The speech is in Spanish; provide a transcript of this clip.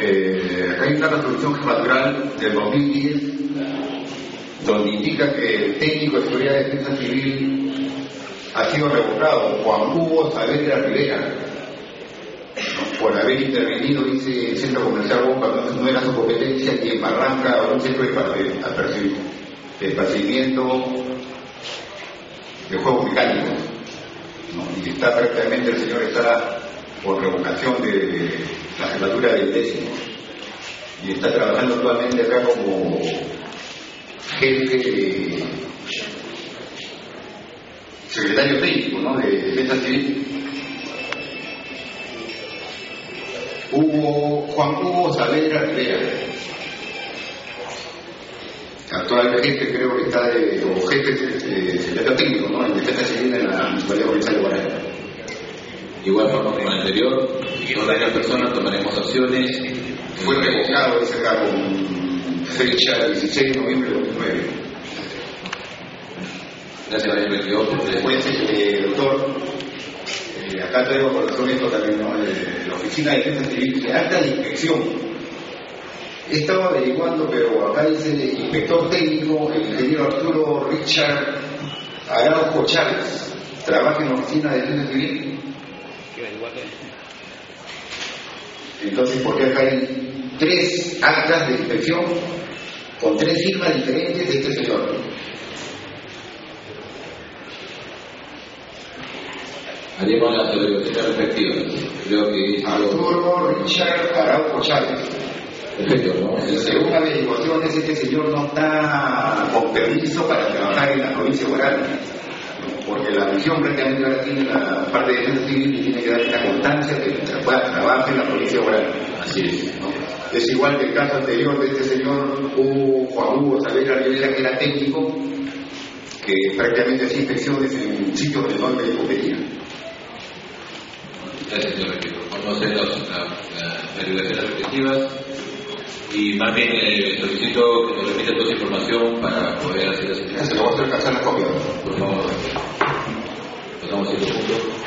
Eh, hay una resolución jefatura del 2010 donde indica que el técnico de seguridad de defensa civil ha sido revocado Juan Hugo Saavedra Rivera por haber intervenido, dice, el centro comercial entonces no era su competencia, y en Barranca un centro de, esparcimiento de juegos mecánicos. Y está prácticamente el señor está por revocación de la jefatura del décimo y está trabajando actualmente acá como jefe secretario técnico ¿no? de defensa civil. Hugo, Juan Hugo Saavedra Rivera, actual jefe creo que está de, o jefe de secretario técnico ¿no? en defensa civil en la municipalidad provincial de Guarani. Igual como el anterior, las personas tomaremos acciones. Fue revocado ese cargo fecha 16 de noviembre de 2009. Gracias, señor regidor. Después, eh, doctor, eh, acá traigo por razón esto también, ¿no? Eh, la Oficina de Defensa Civil, de acta de inspección. He estado averiguando, pero acá dice el inspector técnico, el ingeniero Arturo Richard Araujo Chávez, trabaja en la Oficina de Defensa Civil. Entonces, ¿por qué acá hay tres actas de inspección con tres firmas diferentes de este señor? Haremos las averiguaciones respectivas. Creo que Arturo Richard Araujo Chávez. Perfecto, ¿no? Según averiguaciones, este señor no está con permiso para trabajar en la provincia de Guarani porque la misión prácticamente ahora tiene la parte de defensa civil y tiene que dar una constancia de que trabaja en la provincia Guarani. Así es. ¿no? Es igual que el caso anterior de este señor Hugo, Juan Hugo Saavedra Rivera, que era técnico, que prácticamente hacía inspecciones en sitios donde no le competía. Gracias, señor a hacer las, las averiguaciones respectivas y más bien eh, solicito que nos remita toda esa información para poder hacer las Se lo voy a hacer casar la copia. Por favor. Dios.